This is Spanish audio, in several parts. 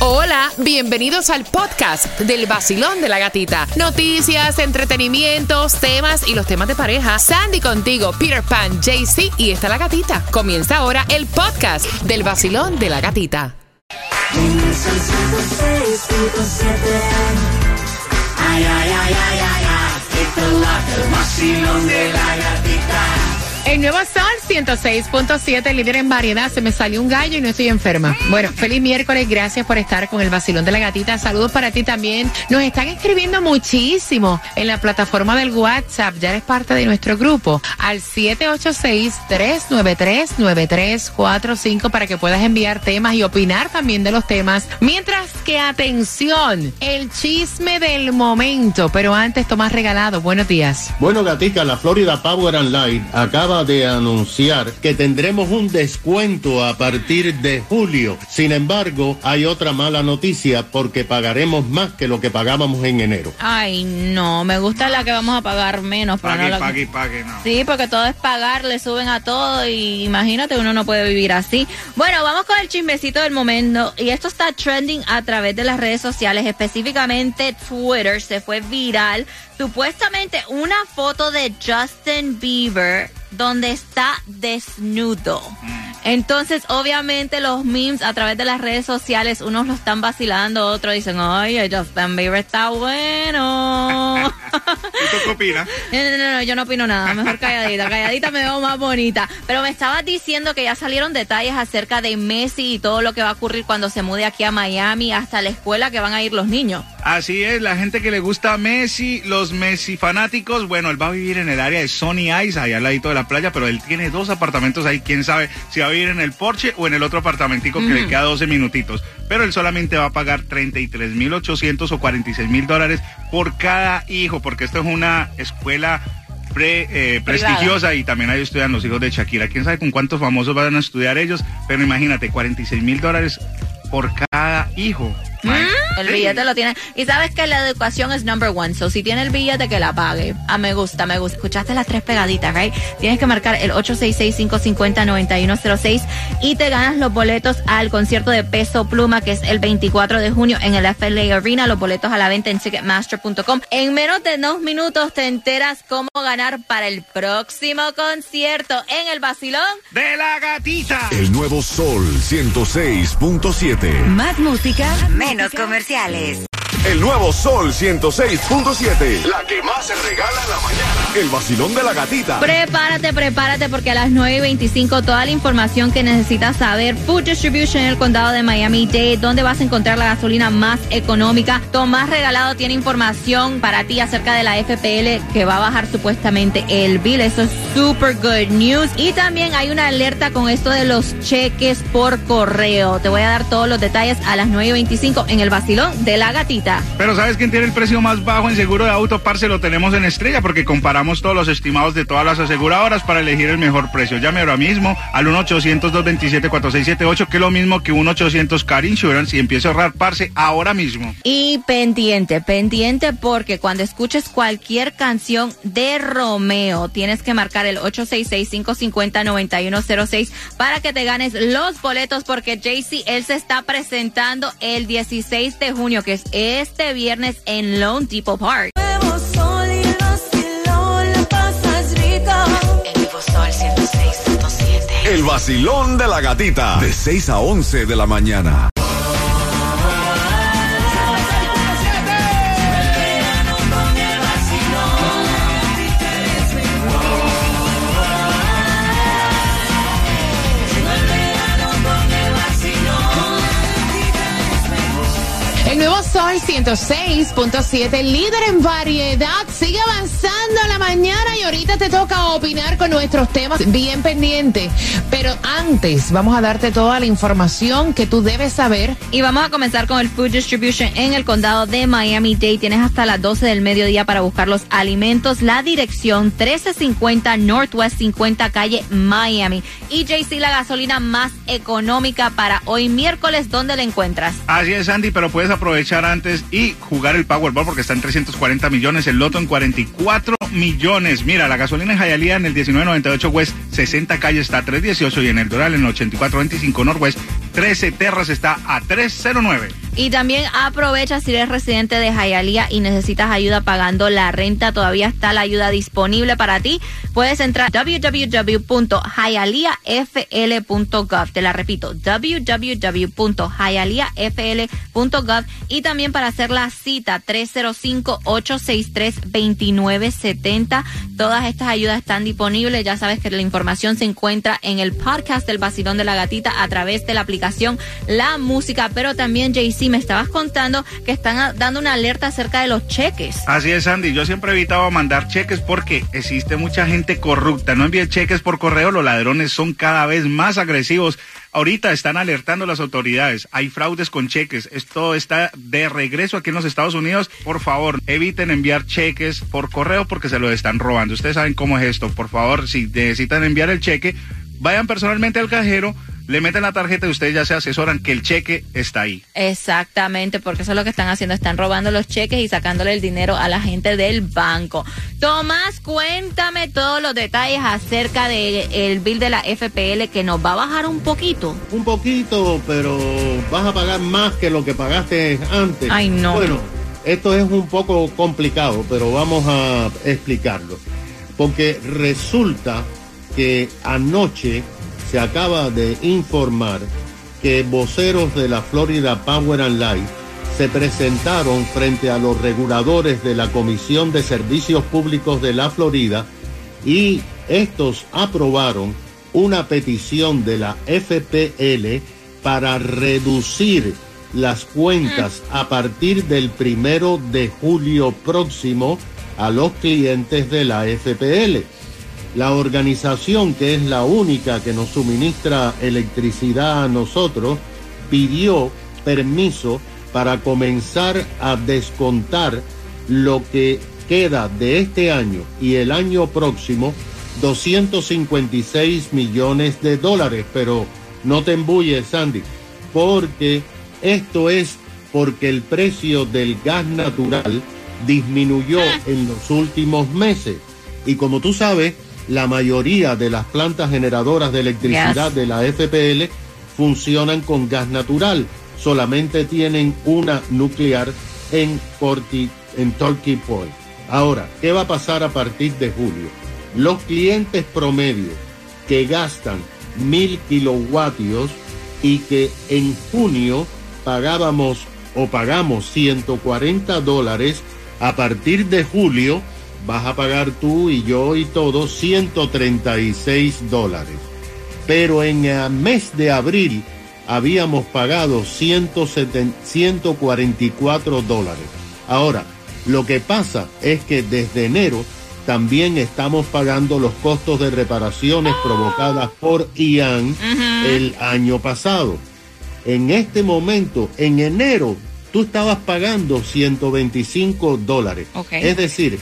Hola, bienvenidos al podcast del vacilón de la gatita. Noticias, entretenimientos, temas y los temas de pareja. Sandy contigo, Peter Pan, JC y está la gatita. Comienza ahora el podcast del vacilón de la gatita. Ay, ay, ay, ay, ay, el vacilón de la gatita. El nuevo Sol 106.7, líder en variedad. Se me salió un gallo y no estoy enferma. Bueno, feliz miércoles. Gracias por estar con el vacilón de la gatita. Saludos para ti también. Nos están escribiendo muchísimo en la plataforma del WhatsApp. Ya eres parte de nuestro grupo. Al 786-393-9345 para que puedas enviar temas y opinar también de los temas. Mientras que, atención, el chisme del momento. Pero antes, Tomás Regalado. Buenos días. Bueno, Gatica, la Florida Power and Light acaba de anunciar que tendremos un descuento a partir de julio. Sin embargo, hay otra mala noticia porque pagaremos más que lo que pagábamos en enero. Ay, no, me gusta la que vamos a pagar menos. Pague, no la- pague, pague, no. Sí, porque todo es pagar, le suben a todo y imagínate, uno no puede vivir así. Bueno, vamos con el chismecito del momento y esto está trending a través de las redes sociales, específicamente Twitter, se fue viral. Supuestamente una foto de Justin Bieber donde está desnudo. Entonces, obviamente, los memes a través de las redes sociales, unos lo están vacilando, otros dicen, oye, Justin Bieber está bueno. ¿Y tú qué opinas? No, no, no, no, yo no opino nada. Mejor calladita. Calladita me veo más bonita. Pero me estabas diciendo que ya salieron detalles acerca de Messi y todo lo que va a ocurrir cuando se mude aquí a Miami, hasta la escuela que van a ir los niños. Así es, la gente que le gusta a Messi, los Messi fanáticos, bueno, él va a vivir en el área de Sony Ice, allá al ladito de la playa, pero él tiene dos apartamentos ahí, quién sabe si va a vivir en el Porsche o en el otro apartamentico que le queda 12 minutitos. Pero él solamente va a pagar 33.800 o 46 mil dólares por cada hijo, porque esto es una escuela pre- eh, prestigiosa y también ahí estudian los hijos de Shakira. Quién sabe con cuántos famosos van a estudiar ellos, pero imagínate, 46 mil dólares por cada hijo. El Sí. billete lo tiene. Y sabes que la educación es number one. So, si tiene el billete, que la pague. Ah, me gusta, me gusta. Escuchaste las tres pegaditas, right? Tienes que marcar el 866-550-9106 y te ganas los boletos al concierto de Peso Pluma, que es el 24 de junio en el FLA Arena. Los boletos a la venta en Ticketmaster.com. En menos de dos minutos te enteras cómo ganar para el próximo concierto en el Basilón. de la gatita. El nuevo Sol 106.7. Más música, menos comerciales. El nuevo Sol 106.7. La que más se regala en la mañana. El vacilón de la gatita. Prepárate, prepárate porque a las 9 y 25 toda la información que necesitas saber. Food Distribution en el condado de Miami-Dade, donde vas a encontrar la gasolina más económica. Tomás Regalado tiene información para ti acerca de la FPL que va a bajar supuestamente el bill. Eso es super good news. Y también hay una alerta con esto de los cheques por correo. Te voy a dar todos los detalles a las 9 y 25 en el vacilón de la gatita. Pero ¿sabes quién tiene el precio más bajo en seguro de auto? Parce, lo tenemos en Estrella porque comparamos todos los estimados de todas las aseguradoras para elegir el mejor precio. Llame ahora mismo al 1-800-227-4678, que es lo mismo que 1-800 Car Insurance y empiece a ahorrar, parce, ahora mismo. Y pendiente, pendiente porque cuando escuches cualquier canción de Romeo, tienes que marcar el 866-550-9106 para que te ganes los boletos porque JC, él se está presentando el 16 de junio, que es este viernes en Lone Depot Park. El nuevo Sol 106.7. El vacilón de la gatita. De 6 a 11 de la mañana. Sol 106.7, líder en variedad, sigue avanzando a la mañana y ahorita te toca opinar con nuestros temas bien pendiente. Pero antes, vamos a darte toda la información que tú debes saber. Y vamos a comenzar con el Food Distribution en el condado de Miami-Dade. Tienes hasta las 12 del mediodía para buscar los alimentos. La dirección 1350 Northwest 50 calle Miami. Y JC, la gasolina más económica para hoy miércoles, ¿dónde la encuentras? Así es, Andy, pero puedes aprovechar antes y jugar el Powerball porque está en 340 millones, el Loto en 44 millones. Mira, la gasolina en Hialeah en el 1998 West 60 calle está a 318 y en el Doral en el 8425 Northwest 13 Terras está a 309. Y también aprovecha si eres residente de Hialeah y necesitas ayuda pagando la renta. Todavía está la ayuda disponible para ti. Puedes entrar a www.hialeahfl.gov. Te la repito, www.hialeahfl.gov. Y también para hacer la cita 305-863-2970. Todas estas ayudas están disponibles. Ya sabes que la información se encuentra en el podcast del Basilón de la Gatita a través de la aplicación La Música. Pero también, JC, me estabas contando que están dando una alerta acerca de los cheques. Así es, Andy. Yo siempre he evitado mandar cheques porque existe mucha gente corrupta. No envíe cheques por correo. Los ladrones son cada vez más agresivos. Ahorita están alertando las autoridades. Hay fraudes con cheques. Esto está de regreso aquí en los Estados Unidos. Por favor, eviten enviar cheques por correo porque se los están robando. Ustedes saben cómo es esto. Por favor, si necesitan enviar el cheque, vayan personalmente al cajero, le meten la tarjeta y ustedes ya se asesoran que el cheque está ahí. Exactamente, porque eso es lo que están haciendo, están robando los cheques y sacándole el dinero a la gente del banco. Tomás, cuéntame todos los detalles acerca del bill de la FPL que nos va a bajar un poquito. Un poquito, pero vas a pagar más que lo que pagaste antes. Ay, no. Bueno, esto es un poco complicado, pero vamos a explicarlo. Porque resulta que anoche se acaba de informar que voceros de la Florida Power and Light se presentaron frente a los reguladores de la Comisión de Servicios Públicos de la Florida y estos aprobaron una petición de la FPL para reducir las cuentas a partir del primero de julio próximo a los clientes de la FPL. La organización, que es la única que nos suministra electricidad a nosotros, pidió permiso para comenzar a descontar lo que queda de este año y el año próximo 256 millones de dólares. Pero no te embulles, Sandy, porque esto es porque el precio del gas natural disminuyó en los últimos meses. Y como tú sabes, la mayoría de las plantas generadoras de electricidad Yes. de la FPL funcionan con gas natural. Solamente tienen una nuclear en, Corti- en Turkey Point. Ahora, ¿qué va a pasar a partir de julio? Los clientes promedio que gastan mil kilovatios y que en junio pagábamos o pagamos 140 dólares, a partir de julio vas a pagar tú y yo y todos 136 dólares. Pero en el mes de abril habíamos pagado 170 144 dólares. Ahora, lo que pasa es que desde enero también estamos pagando los costos de reparaciones provocadas por Ian el año pasado. En este momento, en enero, tú estabas pagando 125 dólares. Es decir,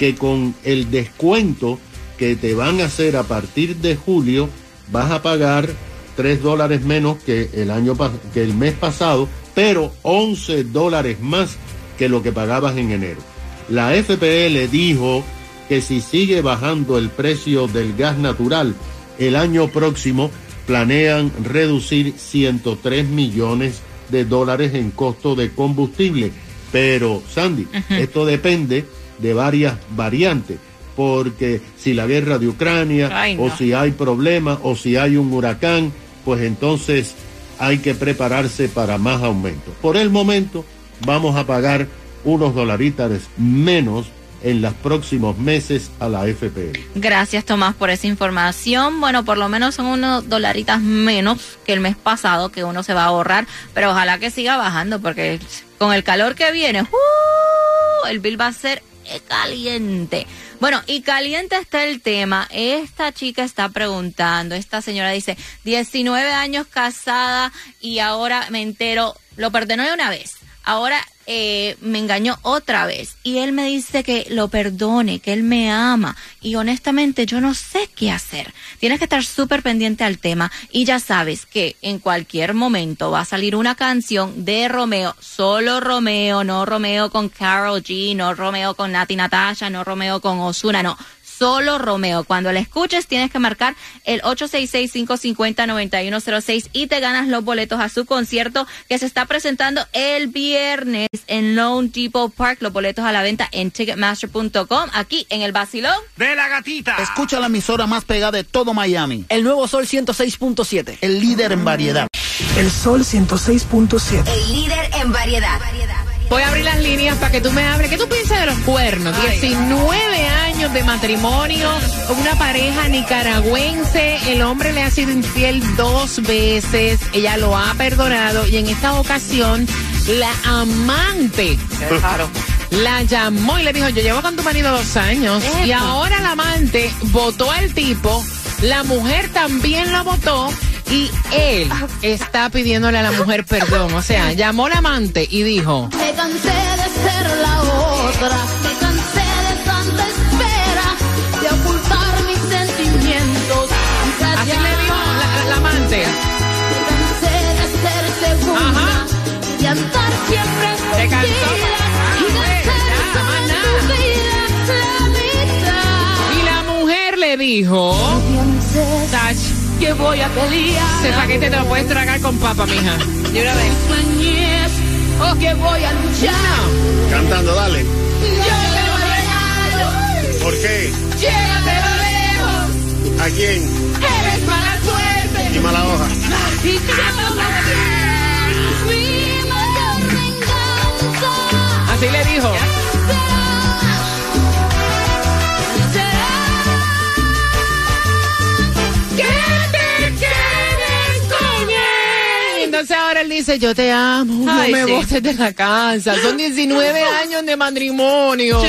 que con el descuento que te van a hacer a partir de julio, vas a pagar 3 dólares menos que el, año, que el mes pasado, pero 11 dólares más que lo que pagabas en enero. La FPL dijo que si sigue bajando el precio del gas natural, el año próximo planean reducir 103 millones de dólares en costo de combustible. Pero, Sandy, esto depende de varias variantes, porque si la guerra de Ucrania, Ay, o si hay problemas, o si hay un huracán, pues entonces hay que prepararse para más aumentos. Por el momento, vamos a pagar unos dolaritas menos en los próximos meses a la FPL. Gracias Tomás por esa información. Bueno, por lo menos son unos dolaritas menos que el mes pasado que uno se va a ahorrar, pero ojalá que siga bajando porque con el calor que viene, ¡uh! el bill va a ser caliente. Bueno, y caliente está el tema. Esta chica está preguntando, esta señora dice, 19 años casada y ahora me entero, lo perdonó una vez. Ahora eh, me engañó otra vez y él me dice que lo perdone, que él me ama y honestamente yo no sé qué hacer. Tienes que estar súper pendiente al tema y ya sabes que en cualquier momento va a salir una canción de Romeo, solo Romeo, no Romeo con Carol G, no Romeo con Nati Natasha, no Romeo con Osuna, no. Solo Romeo. Cuando la escuches tienes que marcar el 866-550-9106 y te ganas los boletos a su concierto que se está presentando el viernes en Lone Depot Park. Los boletos a la venta en ticketmaster.com aquí en el Basilón. De la gatita. Escucha la emisora más pegada de todo Miami. El nuevo Sol 106.7. El líder en variedad. El Sol 106.7. El líder en variedad. Voy a abrir las líneas para que tú me hables. ¿Qué tú piensas de los cuernos? 19 años de matrimonio, una pareja nicaragüense. El hombre le ha sido infiel dos veces. Ella lo ha perdonado y en esta ocasión la amante la llamó y le dijo, yo llevo con tu marido dos años. Y ahora la amante votó al tipo, la mujer también lo votó. Y él está pidiéndole a la mujer perdón. O sea, llamó la amante y dijo, Me cansé de ser la otra, me cansé de tanta espera, de ocultar mis sentimientos. así le dijo la, la amante. Me cansé de ser segunda, Ajá. de andar siempre escondida y de Ah, ser vida la mitad. Y la mujer le dijo, Sach, que voy a pelear. ese paquete te lo puedes tragar con papa, mija. De una vez. Sueñes, o que voy a luchar. Cantando, dale. Yo te lo regalo, ¿Por qué? llévatelo lejos. ¿A quién? Eres mala suerte. Y mala hoja. Y yo mi mayor venganza. Así le dijo. Dice, yo te amo, Ay, no me sí. botes de la casa. Son 19 años de matrimonio,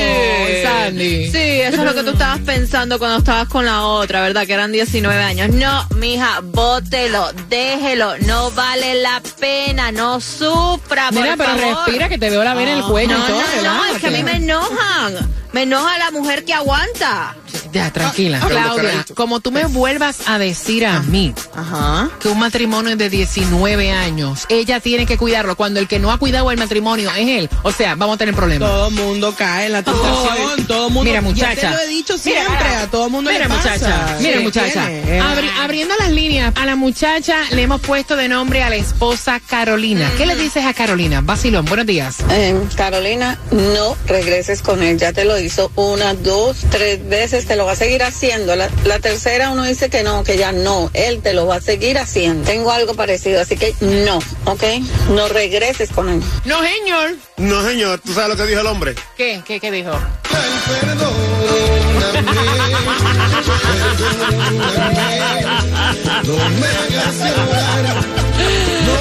Sandy. Sí, eso es lo que tú estabas pensando cuando estabas con la otra, ¿verdad? Que eran 19 años. No, mija, bótelo, déjelo, no vale la pena, no sufra, por Mira, pero favor. respira que te veo la vena en el cuello No, y todo. no, no, es que a mí me enojan. Me enoja la mujer que aguanta. Ya, tranquila. Ah, Claudia, como tú me vuelvas a decir a mí Ajá. que un matrimonio es de 19 años, ella tiene que cuidarlo cuando el que no ha cuidado el matrimonio es él. O sea, vamos a tener problemas. Todo mundo cae en la tentación. Todo mundo. Mira, Ya muchacha. te lo he dicho siempre. mira. a todo mundo Mira, le pasa. muchacha. Mira, Sí, muchacha. Abri- abriendo las líneas, a la muchacha le hemos puesto de nombre a la esposa Carolina. ¿Qué le dices a Carolina? Basilón, buenos días. Eh, Carolina, no regreses con él. Ya te lo hizo una, dos, tres veces. Te lo va a seguir haciendo. La, la tercera uno dice que no, que ya no. Él te lo va a seguir haciendo. Tengo algo parecido, así que no, ¿ok? No regreses con él. No, señor. No, señor. ¿Tú sabes lo que dijo el hombre? ¿Qué? ¿Qué, qué dijo?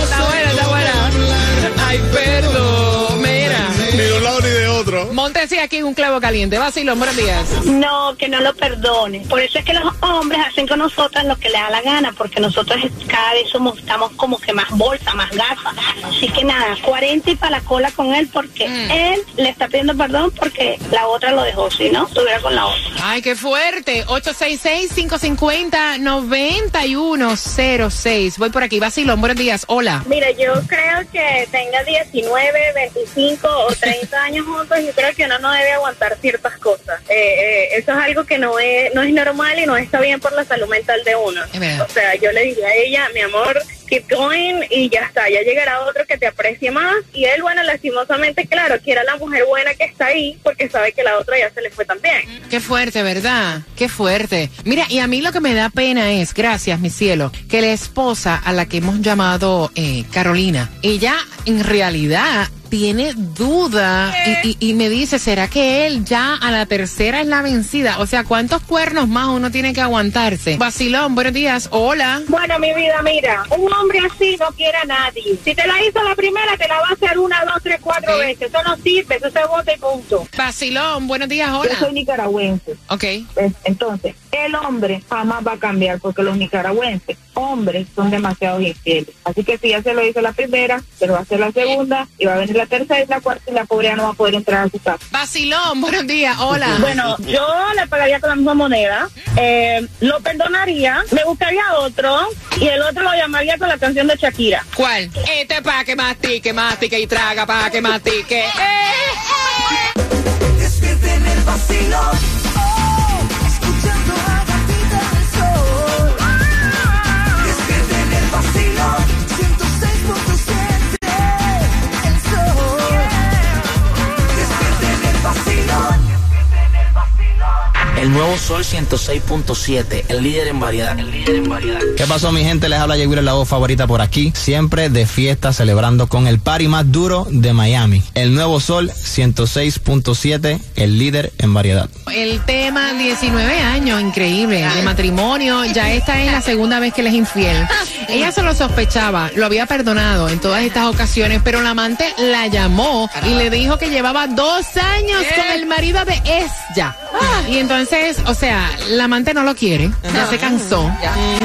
Está buena, está buena. Ay, perdón. Otro. Montese aquí un clavo caliente. Basilón, buenos días. No, que no lo perdone. Por eso es que los hombres hacen con nosotras lo que les da la gana, porque nosotros cada vez somos, estamos como que más bolsa, más gafas. Así que nada, 40 y para la cola con él, porque él le está pidiendo perdón porque la otra lo dejó, si no, estuviera con la otra. Ay, qué fuerte. 866-550-9106. Voy por aquí. Basilón, buenos días. Hola. Mira, yo creo que tenga 19, 25 o 30 años juntos, yo creo que uno no debe aguantar ciertas cosas. Eh, eh, eso es algo que no es, no es normal y no está bien por la salud mental de uno. O sea, yo le diría a ella, mi amor, keep going y ya está, ya llegará otro que te aprecie más. Y él, bueno, lastimosamente, claro, quiere a la mujer buena que está ahí porque sabe que la otra ya se le fue también. Qué fuerte, ¿verdad? Qué fuerte. Mira, y a mí lo que me da pena es, gracias, mi cielo, que la esposa a la que hemos llamado eh, Carolina, ella en realidad tiene duda y, y- y me dice, ¿será que él ya a la tercera es la vencida? O sea, ¿cuántos cuernos más uno tiene que aguantarse? Basilón, buenos días. Hola. Bueno, mi vida, mira, un hombre así no quiere a nadie. Si te la hizo la primera, te la va a hacer una, dos, tres, cuatro veces. Eso no sirve, eso se vota y punto. Basilón, buenos días. Yo soy Hola. nicaragüense. Ok. Entonces, el hombre jamás va a cambiar porque los nicaragüenses, hombres, son demasiado infieles. Así que si ya se lo hizo la primera, se lo va a hacer la segunda, y va a venir la tercera y la cuarta, y la pobre ya no va a poder entrar a su casa. Basilón, buenos días. Hola. Bueno, yo le pagaría con la misma moneda, eh, lo perdonaría, me buscaría otro, y el otro lo llamaría con la canción de Shakira. ¿Cuál? Este pa' que mastique, mastique y traga pa' que mastique. Eh. Despierten el vacilón. Nuevo Sol 106.7, el líder en variedad. El líder en variedad. ¿Qué pasó mi gente? Les habla Jay la voz favorita por aquí, siempre de fiesta celebrando con el party más duro de Miami. El nuevo Sol 106.7, el líder en variedad. El tema 19 años, increíble, de matrimonio, ya esta es la segunda vez que le es infiel. Ella se lo sospechaba, lo había perdonado en todas estas ocasiones, pero la amante la llamó y le dijo que llevaba dos años con el marido de ella. Y entonces, o sea, la amante no lo quiere, ya se cansó.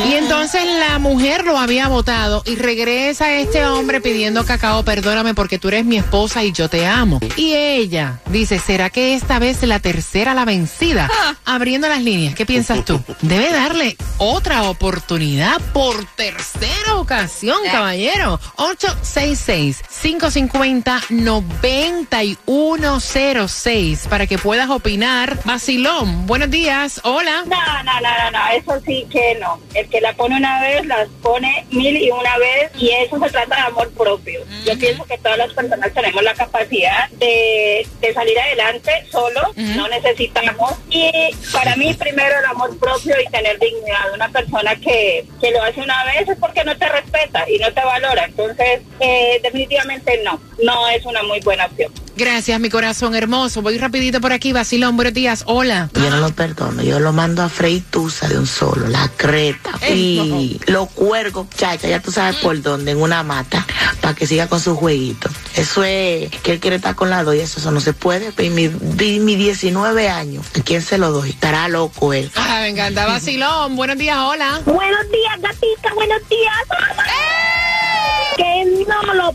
Y entonces la mujer lo había votado y regresa este hombre pidiendo cacao, perdóname porque tú eres mi esposa y yo te amo. Y ella dice, ¿será que esta vez la tercera la vencida? Abriendo las líneas, ¿qué piensas tú? Debe darle otra oportunidad por tercera ocasión, caballero. 866-550-9106 para que puedas opinar. Vacilón, buenos días, hola. No, no, no, no, no, eso sí que no. El que la pone una vez, las pone mil y una vez y eso se trata de amor propio. Yo pienso que todas las personas tenemos la capacidad de, de salir adelante solos, no necesitamos. Y para mí primero el amor propio y tener dignidad. Una persona que, que lo hace una vez es porque no te respeta y no te valora. Entonces, eh, definitivamente no, no es una muy buena opción. Gracias, mi corazón hermoso. Voy rapidito por aquí, Vacilón, buenos días, hola. Yo no lo perdono, yo lo mando a freír tusa de un solo, la creta, y lo cuergo, chacha, ya tú sabes por dónde, en una mata, para que siga con su jueguito. Eso es que él quiere estar con la doy, eso, eso no se puede. Y mi, vi mi 19 años, ¿a quién se lo doy? Estará loco él. Ah, me encanta, Vacilón, buenos días, hola. Buenos días, gatita, buenos días. Lo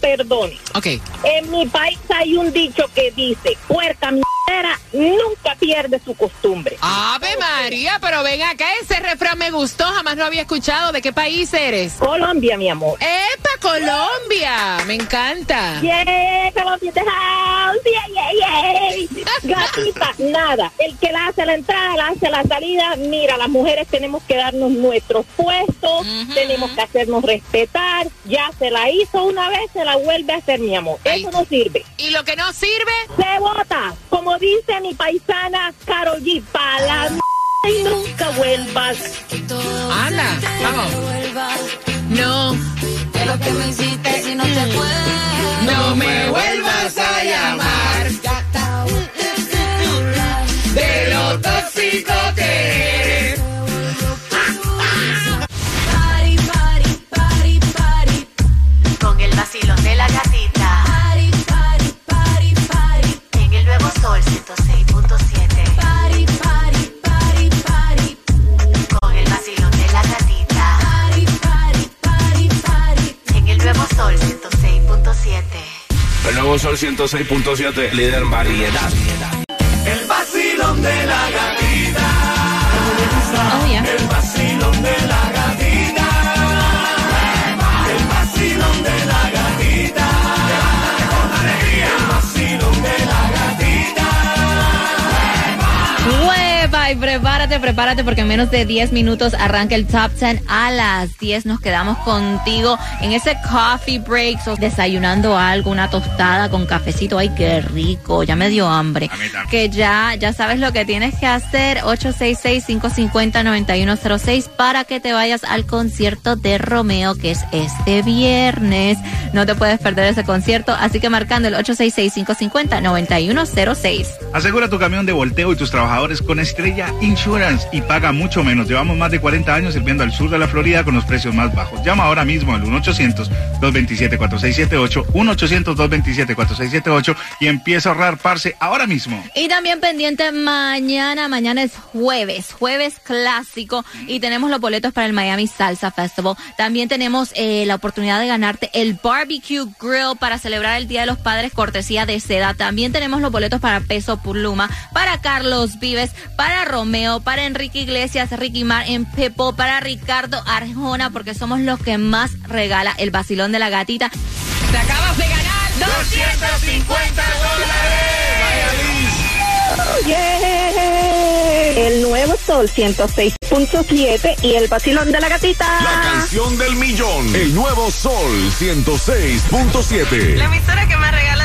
perdone. Ok. En mi país hay un dicho que dice, puerca mierdera nunca pierde su costumbre. Ave María, pero ven acá, ese refrán me gustó, jamás lo había escuchado. ¿De qué país eres? Colombia, mi amor. ¡Epa, Colombia! Me encanta. Yeah, Colombia the house. Yeah, yeah, yeah. Gatita, nada. El que la hace la entrada, la hace la salida. Mira, las mujeres tenemos que darnos nuestros puestos, tenemos que hacernos respetar. Ya se la hizo una vez, se la vuelve a hacer, mi amor. Eso no sirve. ¿Y lo que no sirve? Se vota. Como dice mi paisana Karol G, pa' la m- y nunca vuelvas. Anda, vamos. No. Es lo que me hiciste si no te puedes. No me vuelvas a llamar. De lo tóxico que eres. Nuevo Sol 106.7, líder en variedad. El vacilón de la gatita. Oh, yeah. El vacilón de la gatita. El vacilón de la gatita. Con alegría. El vacilón de la gatita. Hueva y prepárate, prepárate porque en menos de 10 minutos arranca el Top 10. A las 10 nos quedamos contigo en ese coffee break, so, desayunando algo, una tostada con cafecito. Ay, qué rico, ya me dio hambre. Que ya, ya sabes lo que tienes que hacer. 866-550-9106 para que te vayas al concierto de Romeo, que es este viernes. No te puedes perder ese concierto, así que marcando el 866-550-9106. Asegura tu camión de volteo y tus trabajadores con Estrella Insurance y paga mucho menos. Llevamos más de 40 años sirviendo al sur de la Florida con los precios más bajos. Llama ahora mismo al 1-800-227-4678, 1-800-227-4678 y empieza a ahorrar parce ahora mismo. Y también pendiente mañana, mañana es jueves, jueves clásico y tenemos los boletos para el Miami Salsa Festival. También tenemos eh, la oportunidad de ganarte el Barbecue Grill para celebrar el Día de los Padres cortesía de seda. También tenemos los boletos para Peso Pluma, para Carlos Vives, para Romeo, para Enrique Iglesias, Ricky Mar en Pepo, para Ricardo Arjona, porque somos los que más regala el vacilón de la gatita. Te acabas de ganar 250 Yeah. El nuevo Sol 106.7 y el vacilón de la gatita. La canción del millón. El nuevo Sol 106.7. La emisora que más regala